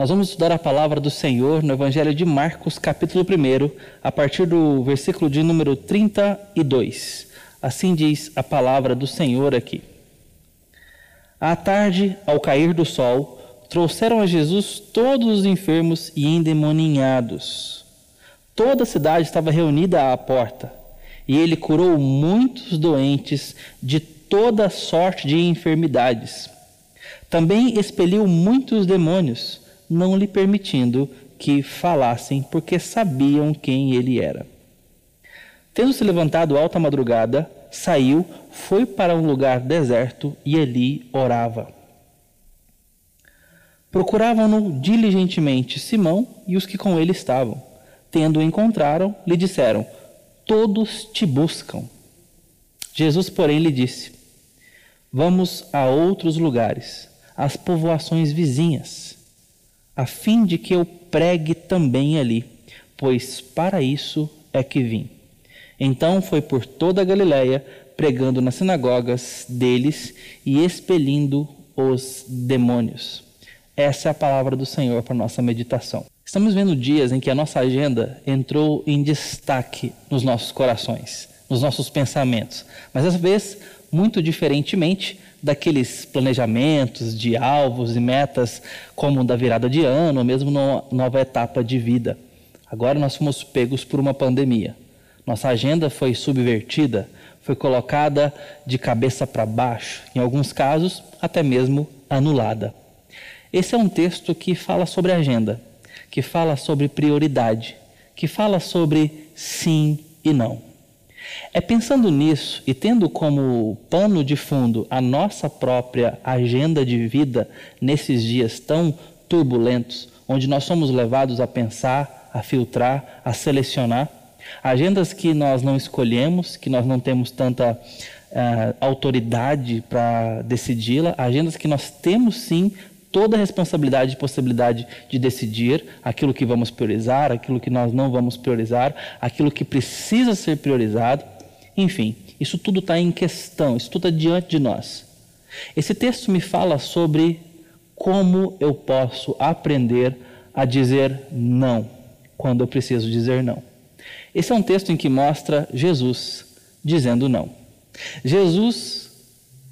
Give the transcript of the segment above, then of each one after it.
Nós vamos estudar a palavra do Senhor no Evangelho de Marcos, capítulo 1, a partir do versículo de número 32. Assim diz a palavra do Senhor aqui. À tarde, ao cair do sol, trouxeram a Jesus todos os enfermos e endemoninhados. Toda a cidade estava reunida à porta, e ele curou muitos doentes de toda sorte de enfermidades. Também expeliu muitos demônios não lhe permitindo que falassem, porque sabiam quem ele era. Tendo se levantado alta madrugada, saiu, foi para um lugar deserto e ali orava. Procuravam-no diligentemente Simão e os que com ele estavam. Tendo-o encontraram, lhe disseram: Todos te buscam. Jesus, porém, lhe disse: Vamos a outros lugares, às povoações vizinhas a fim de que eu pregue também ali, pois para isso é que vim. Então foi por toda a Galiléia, pregando nas sinagogas deles e expelindo os demônios. Essa é a palavra do Senhor para nossa meditação. Estamos vendo dias em que a nossa agenda entrou em destaque nos nossos corações, nos nossos pensamentos, mas às vezes, muito diferentemente, daqueles planejamentos de alvos e metas, como da virada de ano, ou mesmo numa nova etapa de vida. Agora nós fomos pegos por uma pandemia. Nossa agenda foi subvertida, foi colocada de cabeça para baixo, em alguns casos, até mesmo anulada. Esse é um texto que fala sobre agenda, que fala sobre prioridade, que fala sobre sim e não. É pensando nisso e tendo como pano de fundo a nossa própria agenda de vida nesses dias tão turbulentos, onde nós somos levados a pensar, a filtrar, a selecionar, agendas que nós não escolhemos, que nós não temos tanta uh, autoridade para decidi-la, agendas que nós temos sim toda a responsabilidade e possibilidade de decidir aquilo que vamos priorizar, aquilo que nós não vamos priorizar, aquilo que precisa ser priorizado. Enfim, isso tudo está em questão, isso tudo está diante de nós. Esse texto me fala sobre como eu posso aprender a dizer não quando eu preciso dizer não. Esse é um texto em que mostra Jesus dizendo não. Jesus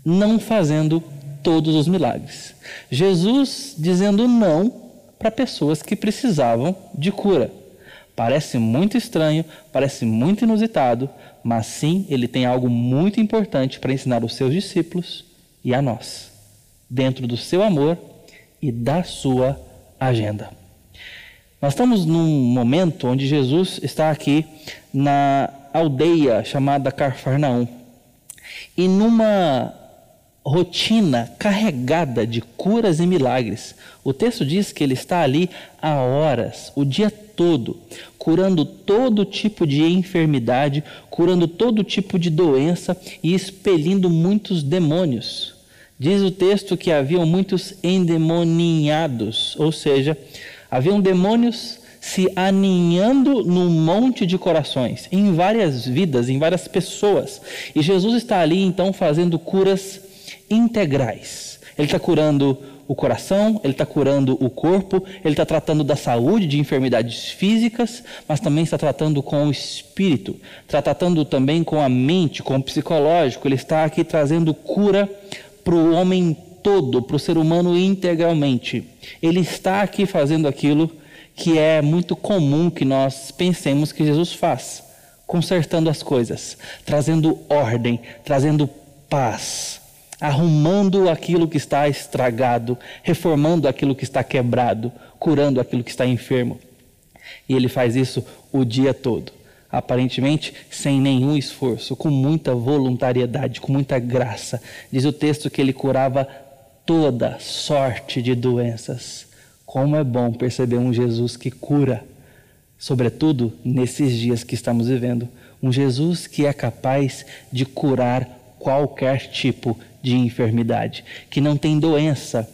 não fazendo todos os milagres. Jesus dizendo não para pessoas que precisavam de cura. Parece muito estranho, parece muito inusitado, mas sim, ele tem algo muito importante para ensinar os seus discípulos e a nós, dentro do seu amor e da sua agenda. Nós estamos num momento onde Jesus está aqui na aldeia chamada Carfarnaum. E numa rotina carregada de curas e milagres. O texto diz que ele está ali há horas, o dia todo, curando todo tipo de enfermidade, curando todo tipo de doença e expelindo muitos demônios. Diz o texto que haviam muitos endemoninhados, ou seja, haviam demônios se aninhando num monte de corações, em várias vidas, em várias pessoas. E Jesus está ali então fazendo curas integrais. Ele está curando o coração, ele está curando o corpo, ele está tratando da saúde, de enfermidades físicas, mas também está tratando com o espírito, está tratando também com a mente, com o psicológico. Ele está aqui trazendo cura para o homem todo, para o ser humano integralmente. Ele está aqui fazendo aquilo que é muito comum que nós pensemos que Jesus faz, consertando as coisas, trazendo ordem, trazendo paz arrumando aquilo que está estragado, reformando aquilo que está quebrado, curando aquilo que está enfermo. E ele faz isso o dia todo, aparentemente sem nenhum esforço, com muita voluntariedade, com muita graça. Diz o texto que ele curava toda sorte de doenças. Como é bom perceber um Jesus que cura, sobretudo nesses dias que estamos vivendo. Um Jesus que é capaz de curar qualquer tipo de enfermidade, que não tem doença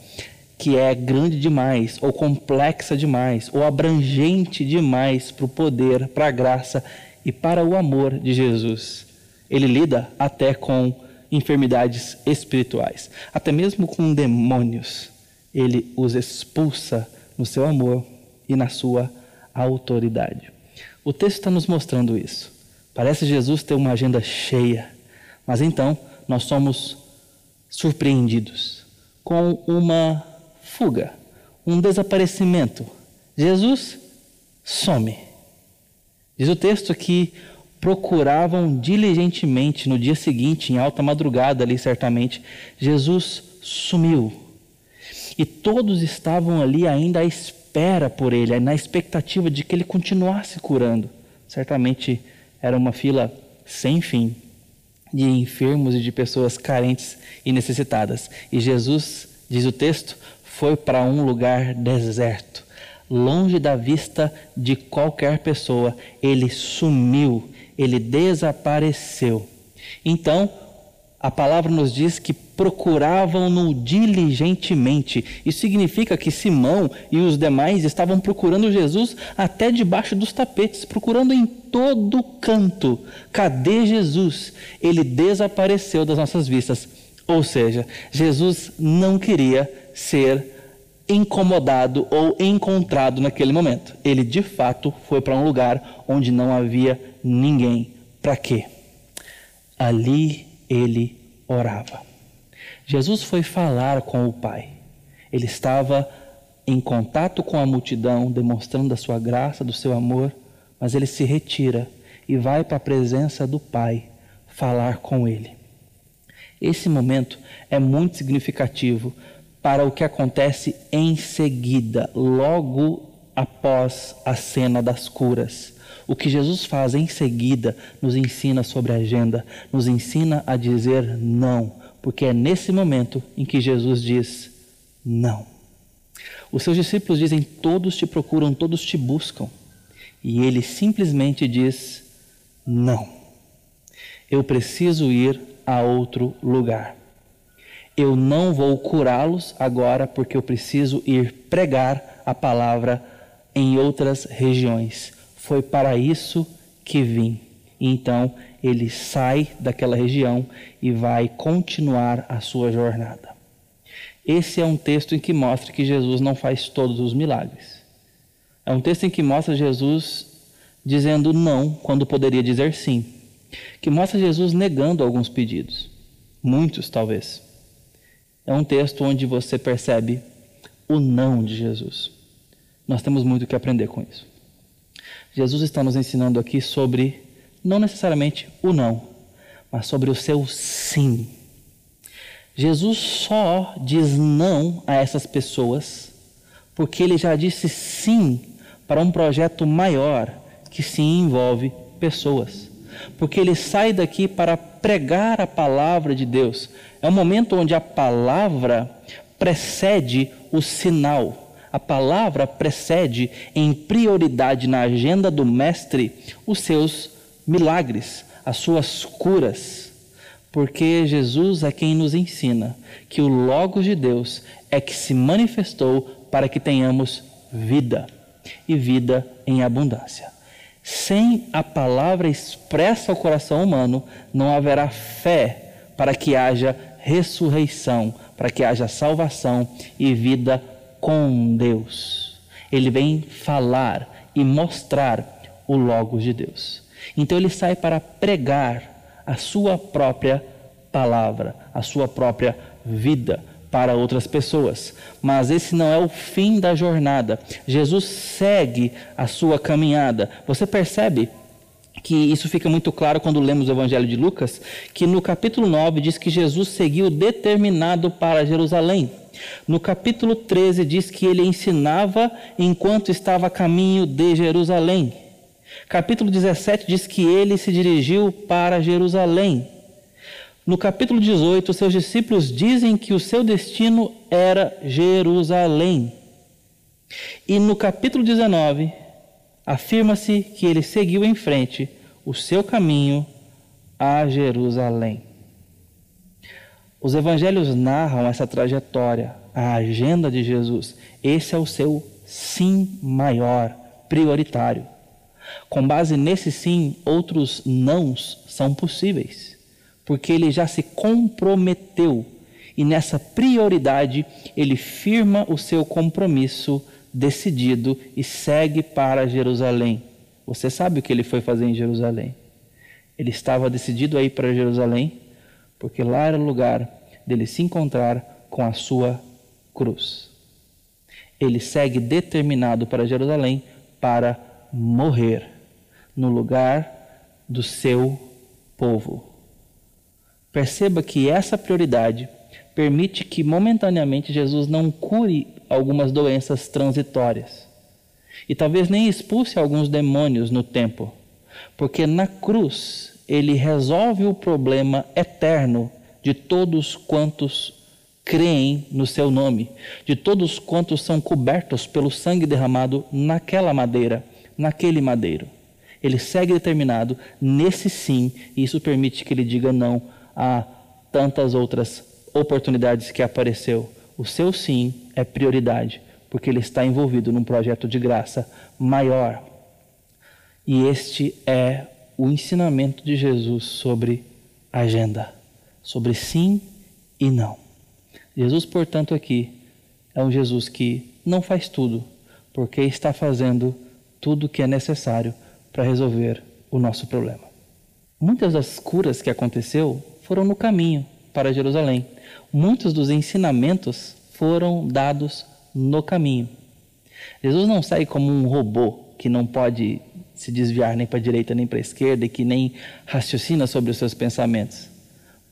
que é grande demais, ou complexa demais, ou abrangente demais para o poder, para a graça e para o amor de Jesus. Ele lida até com enfermidades espirituais, até mesmo com demônios. Ele os expulsa no seu amor e na sua autoridade. O texto está nos mostrando isso. Parece Jesus ter uma agenda cheia, mas então nós somos surpreendidos com uma fuga, um desaparecimento. Jesus some. Diz o texto que procuravam diligentemente no dia seguinte, em alta madrugada ali certamente, Jesus sumiu. E todos estavam ali ainda à espera por ele, na expectativa de que ele continuasse curando. Certamente era uma fila sem fim de enfermos e de pessoas carentes e necessitadas. E Jesus, diz o texto, foi para um lugar deserto, longe da vista de qualquer pessoa. Ele sumiu, ele desapareceu. Então, a palavra nos diz que procuravam-no diligentemente. Isso significa que Simão e os demais estavam procurando Jesus até debaixo dos tapetes, procurando em todo canto. Cadê Jesus? Ele desapareceu das nossas vistas. Ou seja, Jesus não queria ser incomodado ou encontrado naquele momento. Ele de fato foi para um lugar onde não havia ninguém. Para quê? Ali ele orava. Jesus foi falar com o Pai. Ele estava em contato com a multidão, demonstrando a sua graça, do seu amor, mas ele se retira e vai para a presença do Pai falar com ele. Esse momento é muito significativo para o que acontece em seguida, logo após a cena das curas. O que Jesus faz em seguida nos ensina sobre a agenda, nos ensina a dizer não, porque é nesse momento em que Jesus diz não. Os seus discípulos dizem: Todos te procuram, todos te buscam. E ele simplesmente diz: Não. Eu preciso ir a outro lugar. Eu não vou curá-los agora porque eu preciso ir pregar a palavra em outras regiões. Foi para isso que vim. Então ele sai daquela região e vai continuar a sua jornada. Esse é um texto em que mostra que Jesus não faz todos os milagres. É um texto em que mostra Jesus dizendo não quando poderia dizer sim. Que mostra Jesus negando alguns pedidos. Muitos, talvez. É um texto onde você percebe o não de Jesus. Nós temos muito que aprender com isso. Jesus está nos ensinando aqui sobre, não necessariamente o não, mas sobre o seu sim. Jesus só diz não a essas pessoas porque ele já disse sim para um projeto maior que sim envolve pessoas. Porque ele sai daqui para pregar a palavra de Deus. É um momento onde a palavra precede o sinal a palavra precede em prioridade na agenda do Mestre os seus milagres, as suas curas. Porque Jesus é quem nos ensina que o Logos de Deus é que se manifestou para que tenhamos vida e vida em abundância. Sem a palavra expressa ao coração humano, não haverá fé para que haja ressurreição, para que haja salvação e vida com Deus. Ele vem falar e mostrar o Logos de Deus. Então ele sai para pregar a sua própria palavra, a sua própria vida para outras pessoas. Mas esse não é o fim da jornada. Jesus segue a sua caminhada. Você percebe que isso fica muito claro quando lemos o Evangelho de Lucas, que no capítulo 9 diz que Jesus seguiu determinado para Jerusalém. No capítulo 13 diz que ele ensinava enquanto estava a caminho de Jerusalém. Capítulo 17 diz que ele se dirigiu para Jerusalém. No capítulo 18, seus discípulos dizem que o seu destino era Jerusalém. E no capítulo 19, afirma-se que ele seguiu em frente o seu caminho a Jerusalém. Os evangelhos narram essa trajetória, a agenda de Jesus. Esse é o seu sim maior, prioritário. Com base nesse sim, outros nãos são possíveis, porque ele já se comprometeu e nessa prioridade ele firma o seu compromisso decidido e segue para Jerusalém. Você sabe o que ele foi fazer em Jerusalém? Ele estava decidido a ir para Jerusalém, porque lá era o lugar dele se encontrar com a sua cruz. Ele segue determinado para Jerusalém para morrer no lugar do seu povo. Perceba que essa prioridade permite que momentaneamente Jesus não cure algumas doenças transitórias e talvez nem expulse alguns demônios no tempo, porque na cruz ele resolve o problema eterno de todos quantos creem no seu nome, de todos quantos são cobertos pelo sangue derramado naquela madeira, naquele madeiro. Ele segue determinado nesse sim, e isso permite que ele diga não a tantas outras oportunidades que apareceu. O seu sim é prioridade, porque ele está envolvido num projeto de graça maior. E este é o ensinamento de Jesus sobre agenda, sobre sim e não. Jesus, portanto, aqui é um Jesus que não faz tudo, porque está fazendo tudo o que é necessário para resolver o nosso problema. Muitas das curas que aconteceu foram no caminho para Jerusalém. Muitos dos ensinamentos foram dados no caminho. Jesus não sai como um robô que não pode se desviar nem para a direita nem para a esquerda e que nem raciocina sobre os seus pensamentos,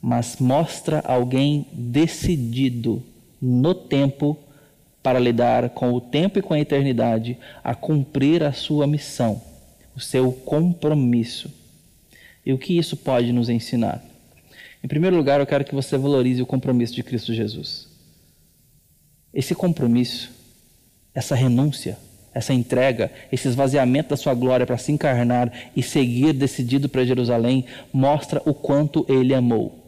mas mostra alguém decidido no tempo para lidar com o tempo e com a eternidade, a cumprir a sua missão, o seu compromisso. E o que isso pode nos ensinar? Em primeiro lugar, eu quero que você valorize o compromisso de Cristo Jesus. Esse compromisso, essa renúncia, essa entrega, esse esvaziamento da sua glória para se encarnar e seguir decidido para Jerusalém, mostra o quanto ele amou.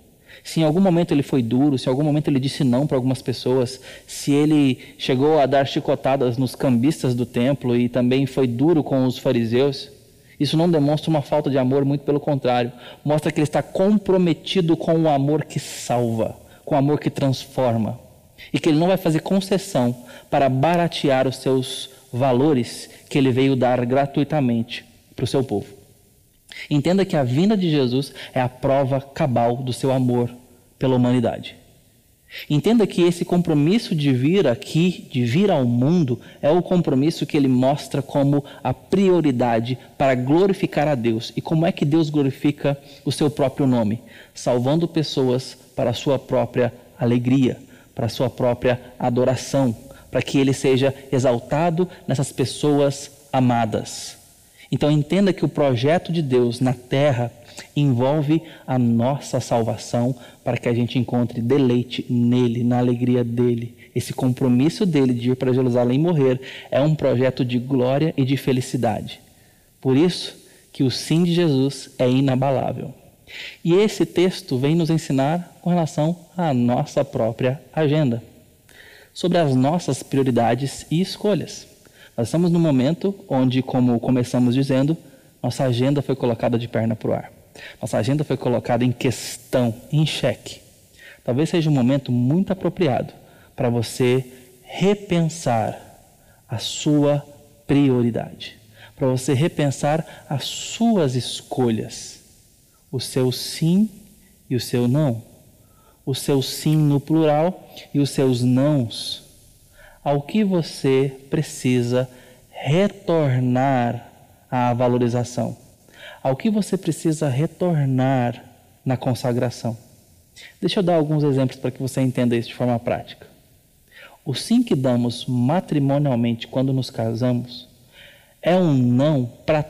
Se em algum momento ele foi duro, se em algum momento ele disse não para algumas pessoas, se ele chegou a dar chicotadas nos cambistas do templo e também foi duro com os fariseus, isso não demonstra uma falta de amor, muito pelo contrário. Mostra que ele está comprometido com o amor que salva, com o amor que transforma. E que ele não vai fazer concessão para baratear os seus valores que ele veio dar gratuitamente para o seu povo. Entenda que a vinda de Jesus é a prova cabal do seu amor pela humanidade. Entenda que esse compromisso de vir aqui, de vir ao mundo, é o compromisso que ele mostra como a prioridade para glorificar a Deus. E como é que Deus glorifica o seu próprio nome? Salvando pessoas para a sua própria alegria, para a sua própria adoração, para que ele seja exaltado nessas pessoas amadas. Então entenda que o projeto de Deus na terra envolve a nossa salvação para que a gente encontre deleite nele, na alegria dele. Esse compromisso dele de ir para Jerusalém morrer é um projeto de glória e de felicidade. Por isso que o sim de Jesus é inabalável. E esse texto vem nos ensinar com relação à nossa própria agenda sobre as nossas prioridades e escolhas. Nós estamos no momento onde, como começamos dizendo, nossa agenda foi colocada de perna para o ar. Nossa agenda foi colocada em questão, em xeque. Talvez seja um momento muito apropriado para você repensar a sua prioridade, para você repensar as suas escolhas, o seu sim e o seu não o seu sim no plural e os seus nãos, ao que você precisa retornar à valorização, ao que você precisa retornar na consagração. Deixa eu dar alguns exemplos para que você entenda isso de forma prática. O sim que damos matrimonialmente quando nos casamos é um não para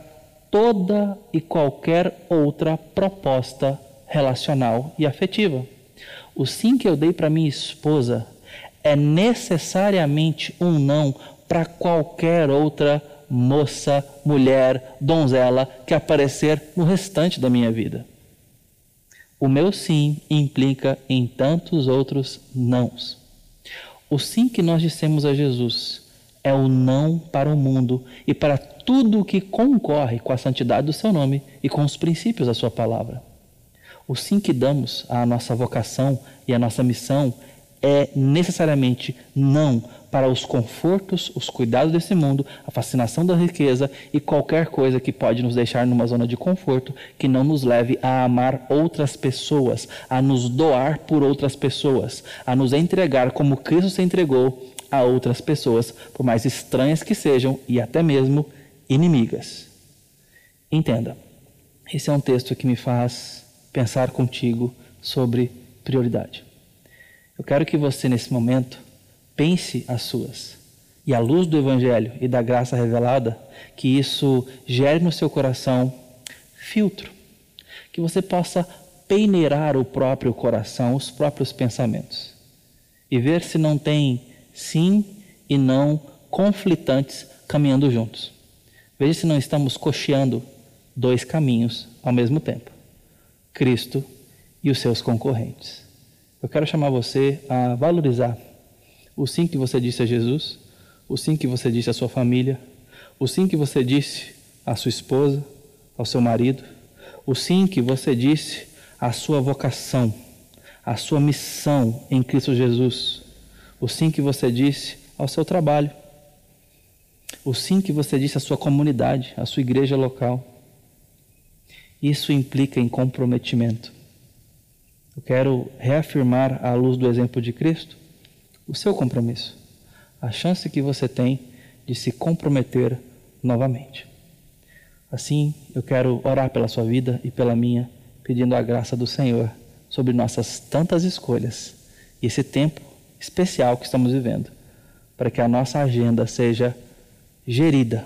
toda e qualquer outra proposta relacional e afetiva. O sim que eu dei para minha esposa é necessariamente um não para qualquer outra moça, mulher, donzela que aparecer no restante da minha vida. O meu sim implica em tantos outros nãos. O sim que nós dissemos a Jesus é o não para o mundo e para tudo o que concorre com a santidade do seu nome e com os princípios da sua palavra. O sim que damos à nossa vocação e à nossa missão é necessariamente não para os confortos, os cuidados desse mundo, a fascinação da riqueza e qualquer coisa que pode nos deixar numa zona de conforto que não nos leve a amar outras pessoas, a nos doar por outras pessoas, a nos entregar como Cristo se entregou a outras pessoas, por mais estranhas que sejam e até mesmo inimigas. Entenda, esse é um texto que me faz pensar contigo sobre prioridade. Eu quero que você, nesse momento, pense as suas. E à luz do Evangelho e da graça revelada, que isso gere no seu coração filtro. Que você possa peneirar o próprio coração, os próprios pensamentos. E ver se não tem sim e não conflitantes caminhando juntos. Veja se não estamos cocheando dois caminhos ao mesmo tempo: Cristo e os seus concorrentes. Eu quero chamar você a valorizar o sim que você disse a Jesus, o sim que você disse à sua família, o sim que você disse à sua esposa, ao seu marido, o sim que você disse à sua vocação, à sua missão em Cristo Jesus, o sim que você disse ao seu trabalho, o sim que você disse à sua comunidade, à sua igreja local. Isso implica em comprometimento. Quero reafirmar, à luz do exemplo de Cristo, o seu compromisso, a chance que você tem de se comprometer novamente. Assim, eu quero orar pela sua vida e pela minha, pedindo a graça do Senhor sobre nossas tantas escolhas e esse tempo especial que estamos vivendo, para que a nossa agenda seja gerida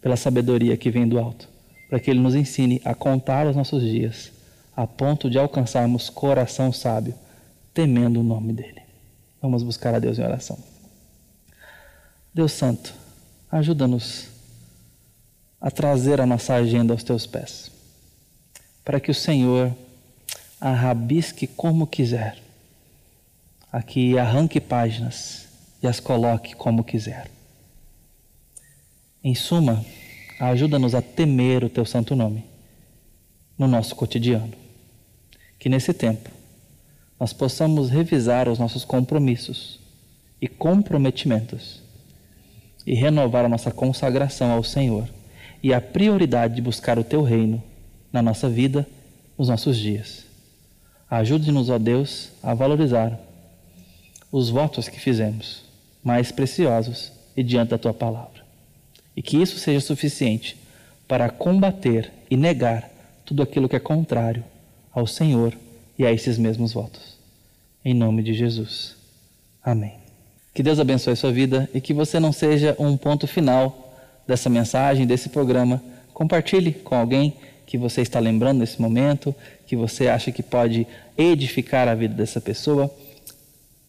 pela sabedoria que vem do alto, para que Ele nos ensine a contar os nossos dias, a ponto de alcançarmos coração sábio, temendo o nome dEle. Vamos buscar a Deus em oração. Deus Santo, ajuda-nos a trazer a nossa agenda aos teus pés, para que o Senhor a rabisque como quiser, aqui arranque páginas e as coloque como quiser. Em suma, ajuda-nos a temer o teu santo nome no nosso cotidiano. Que nesse tempo nós possamos revisar os nossos compromissos e comprometimentos e renovar a nossa consagração ao Senhor e a prioridade de buscar o teu reino na nossa vida, nos nossos dias. Ajude-nos, ó Deus, a valorizar os votos que fizemos, mais preciosos e diante da tua palavra. E que isso seja suficiente para combater e negar tudo aquilo que é contrário ao Senhor e a esses mesmos votos. Em nome de Jesus. Amém. Que Deus abençoe sua vida e que você não seja um ponto final dessa mensagem, desse programa. Compartilhe com alguém que você está lembrando nesse momento, que você acha que pode edificar a vida dessa pessoa.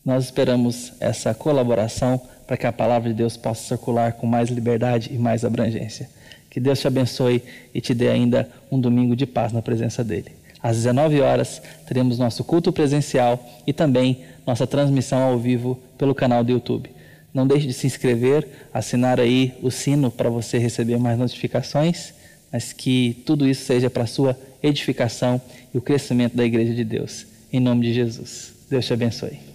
Nós esperamos essa colaboração para que a palavra de Deus possa circular com mais liberdade e mais abrangência. Que Deus te abençoe e te dê ainda um domingo de paz na presença dEle. Às 19 horas teremos nosso culto presencial e também nossa transmissão ao vivo pelo canal do YouTube. Não deixe de se inscrever, assinar aí o sino para você receber mais notificações, mas que tudo isso seja para a sua edificação e o crescimento da Igreja de Deus. Em nome de Jesus. Deus te abençoe.